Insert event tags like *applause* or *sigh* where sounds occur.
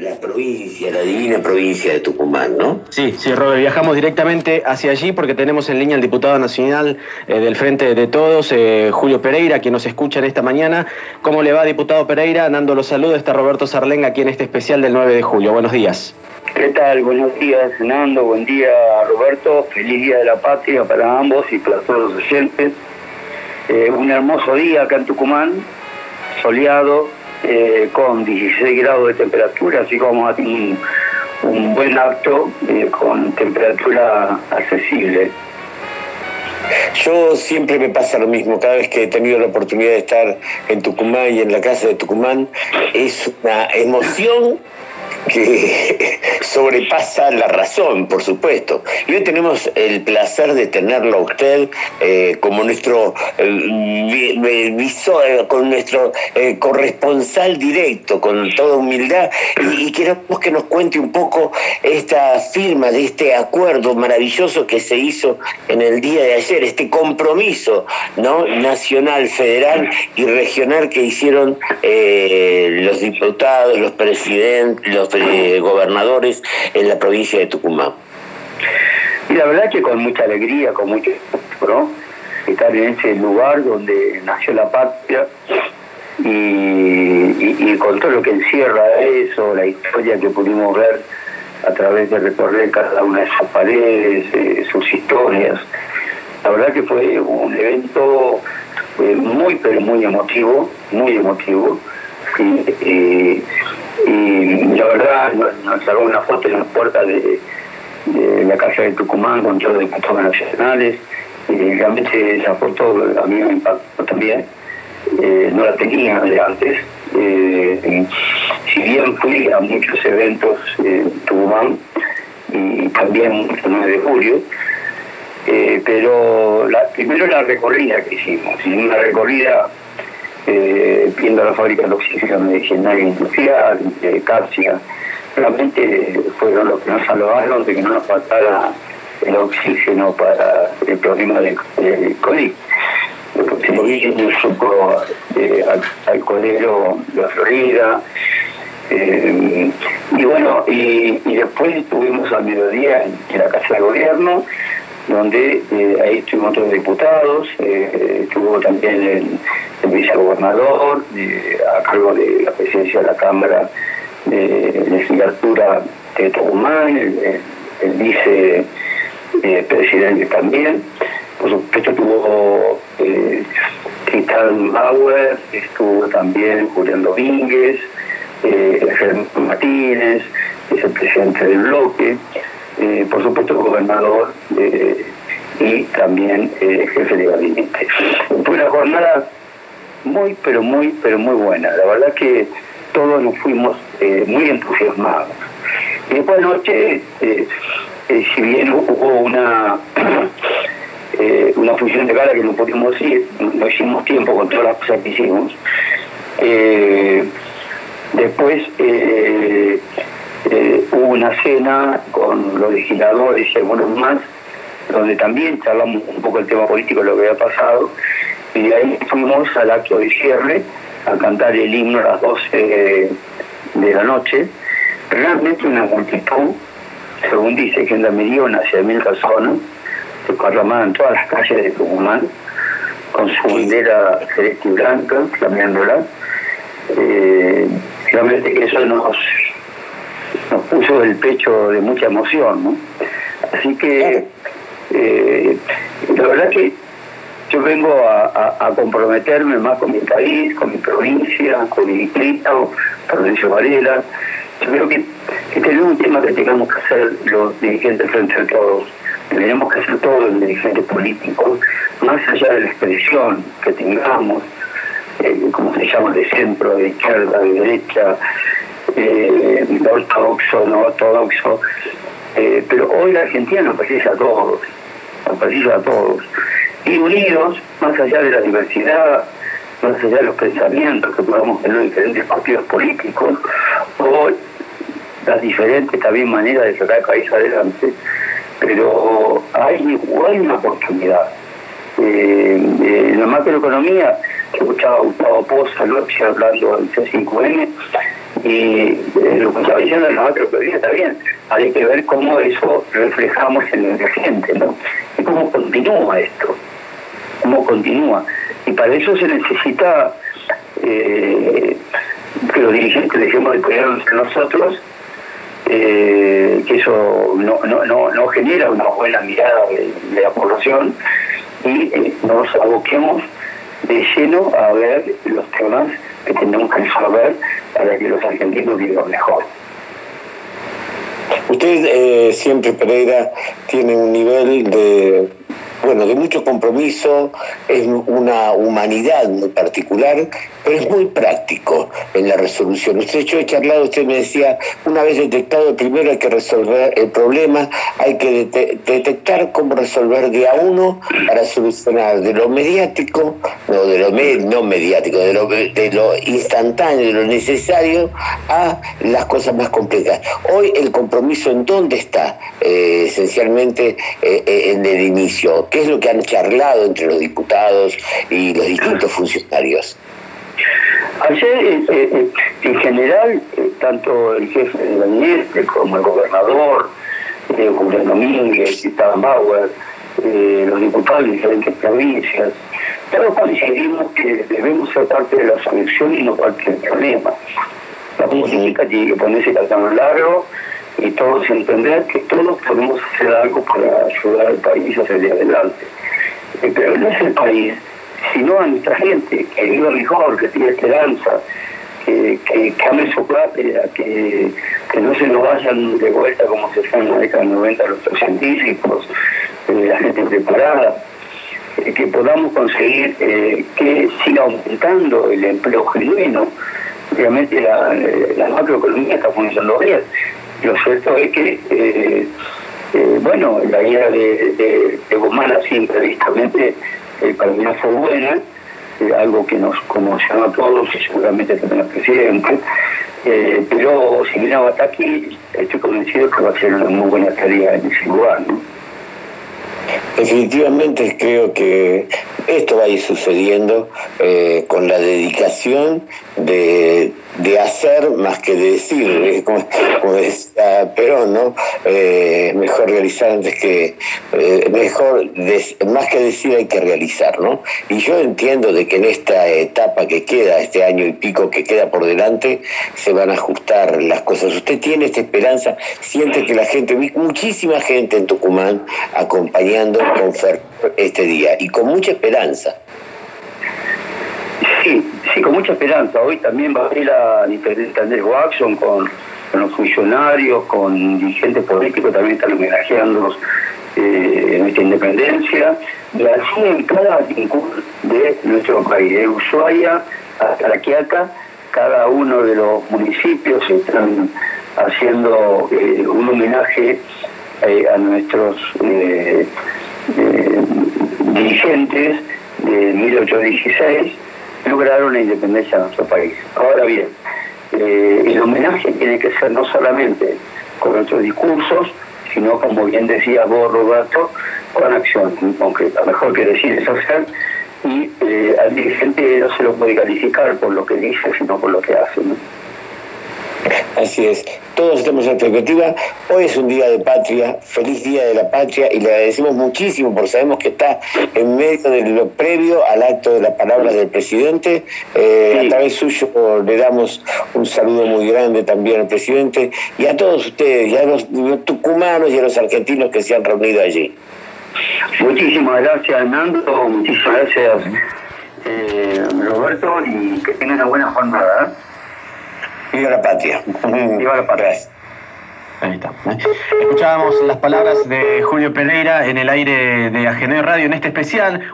la provincia, la divina provincia de Tucumán, ¿no? Sí, sí, Robert, viajamos directamente hacia allí porque tenemos en línea al diputado nacional eh, del Frente de Todos, eh, Julio Pereira, quien nos escucha en esta mañana. ¿Cómo le va, diputado Pereira? Dando los saludos, está Roberto Sarlenga aquí en este especial del 9 de julio. Buenos días. ¿Qué tal? Buenos días, Fernando. Buen día, Roberto. Feliz Día de la Patria para ambos y para todos los oyentes. Eh, un hermoso día acá en Tucumán, soleado, eh, con 16 grados de temperatura, así a tener un, buen acto eh, con temperatura accesible. Yo siempre me pasa lo mismo, cada vez que he tenido la oportunidad de estar en Tucumán y en la casa de Tucumán, es una emoción que *laughs* sobrepasa la razón, por supuesto. Y hoy tenemos el placer de tenerlo a usted eh, como nuestro eh, visor, eh, con nuestro corresponsal directo, con toda humildad, y, queremos que nos cuente un poco esta firma de este acuerdo maravilloso que se hizo en el día de ayer, este compromiso ¿no? nacional, federal y regional que hicieron los diputados, los presidentes, los gobernadores en la provincia de Tucumán. Y la verdad que con mucha alegría, con mucho ¿no? estar en ese lugar donde nació la patria y, con todo lo que encierra eso, la historia que pudimos ver a través de recorrer cada una de sus paredes, eh, sus historias. La verdad que fue un evento eh, muy, pero muy emotivo, muy emotivo. Y, y la verdad nos sacó una foto en la puerta de, la casa de Tucumán con todos los diputados nacionales. Y realmente esa foto a mí me impactó también. Eh, no la tenía de antes. Eh, si bien fui a muchos eventos en Tucumán y también el 9 de julio eh, pero primero la recorrida que hicimos. Una recorrida viendo la fábrica de oxígeno medicinal industrial, de Cárcia, realmente fueron los que nos salvaron de que no nos faltara el oxígeno para el problema del, COVID. Porque suco eh, al, colero de Florida. Eh, y bueno, y, después estuvimos al mediodía en la Casa de Gobierno, donde eh, ahí estuvimos otros diputados, eh, estuvo también el, vicegobernador eh, a cargo de la presidencia de la Cámara de Legislatura de Tucumán, el, el vicepresidente también. Por supuesto estuvo Tristan Bauer, estuvo también Julián Domínguez, Germán Martínez, vicepresidente del bloque. Eh, por supuesto gobernador eh, y también eh, jefe de gabinete. Fue una jornada muy, pero muy, pero muy buena. La verdad que todos nos fuimos muy entusiasmados. Y después de noche, si bien hubo una *clears throat* una función de gala que no pudimos ir, no hicimos tiempo con todas las cosas que hicimos. después una cena con los legisladores y algunos más, donde también charlamos un poco el tema político de lo que había pasado, y de ahí fuimos al acto de cierre a cantar el himno a las 12 de la noche. Realmente una multitud, según dice Gendarmería, unas 100.000 personas, se en todas las calles de Tucumán, con su bandera celeste y blanca, flameándola. Eh, realmente eso nos nos puso el pecho de mucha emoción, ¿no? Así que eh, la verdad que yo vengo a, comprometerme más con mi país, con mi provincia, con mi distrito, Provincia Varela. Yo creo que, este es un tema que tengamos que hacer los dirigentes frente a todos. Tenemos que hacer todos los dirigentes políticos, más allá de la expresión que tengamos, eh, como se llama, de centro, de izquierda, de derecha, eh, ortodoxo, no ortodoxo, eh, pero hoy la Argentina nos precisa a todos, nos precisa a todos, y unidos, más allá de la diversidad, más allá de los pensamientos que podamos tener en diferentes partidos políticos, o las diferentes también maneras de sacar el país adelante, pero hay, hay una oportunidad. Eh, en la macroeconomía, que escuchaba Gustavo Poza anoche hablando del C5N, Y eh, lo que estaba diciendo en la macroeconomía está bien, hay que ver cómo eso reflejamos en el gente, ¿no? Y cómo continúa esto, cómo continúa. Y para eso se necesita eh, que los dirigentes dejemos de cuidar entre nosotros, eh, que eso no, no, no, no, genera una buena mirada de, la población y nos aboquemos de lleno a ver los temas que tenemos que resolver para que los argentinos vivan mejor. Usted eh, siempre, Pereira, tiene un nivel de bueno, de mucho compromiso, es una humanidad muy particular, pero es muy práctico en la resolución. Usted, yo he charlado, usted me decía, una vez detectado, primero hay que resolver el problema, hay que detectar cómo resolver de a uno para solucionar de lo mediático, no de lo no mediático, de lo, de lo instantáneo, de lo necesario, a las cosas más complejas. Hoy el compromiso en dónde está, eh, esencialmente eh, eh, en el inicio ¿Qué es lo que han charlado entre los diputados y los distintos funcionarios? Ayer, eh, eh, eh, en general, tanto el jefe de gabinete como el gobernador, Julián Domínguez, Esteban Bauer, los diputados de diferentes provincias, todos coincidimos que debemos ser parte de la solución y no parte del problema. La política tiene que ponerse tan largo y todos entender que todos podemos hacer algo para ayudar al país a salir adelante. Eh, pero no es el país, sino a nuestra gente, que viva mejor, que tiene esperanza, que, que, ame su patria, que, que no se nos vayan de vuelta como se fue en la década del 90 los científicos, eh, la gente preparada, eh, que podamos conseguir que siga aumentando el empleo genuino. Obviamente la, la macroeconomía está funcionando bien, lo cierto es que, eh, eh, bueno, la idea de, de, de Guzmán así imprevistamente eh, para mí no fue buena, algo que nos conmocionó a todos y seguramente también al presidente, pero si viene hasta aquí, estoy convencido que va a ser una muy buena tarea en ese lugar, ¿no? Definitivamente creo que esto va a ir sucediendo con la dedicación de, hacer más que de decir, como, decía Perón, ¿no? Eh, mejor realizar antes que, eh, mejor, más que decir hay que realizar, ¿no? Y yo entiendo de que en esta etapa que queda, este año y pico que queda por delante, se van a ajustar las cosas. Usted tiene esta esperanza, siente que la gente, muchísima gente en Tucumán acompañando con este día y con mucha esperanza. Sí, con mucha esperanza. Hoy también va a ir la intendente Andrés Watson con, los funcionarios, con dirigentes políticos, también están homenajeándolos eh, en esta independencia, y así en cada rincón de nuestro país, de Ushuaia hasta La Quiaca, cada uno de los municipios están haciendo eh, un homenaje eh, a nuestros dirigentes de 1816 lograron la independencia de nuestro país. Ahora bien, eh, el homenaje tiene que ser no solamente con nuestros discursos, sino como bien decía vos, Roberto, con acción concreta. Mejor que decir es hacer y eh, al dirigente no se lo puede calificar por lo que dice, sino por lo que hace. Así es, todos estamos en perspectiva. Hoy es un día de patria, feliz día de la patria y le agradecemos muchísimo porque sabemos que está en medio de lo previo al acto de las palabras del presidente. Eh, a través suyo le damos un saludo muy grande también al presidente y a todos ustedes, y a los, tucumanos y a los argentinos que se han reunido allí. Muchísimas gracias, Nando. Muchísimas gracias, eh, Roberto, y que tengan una buena jornada. Viva la patria. Viva la patria. Ahí está. Escuchábamos las palabras de Julio Pereira en el aire de Agené Radio en este especial.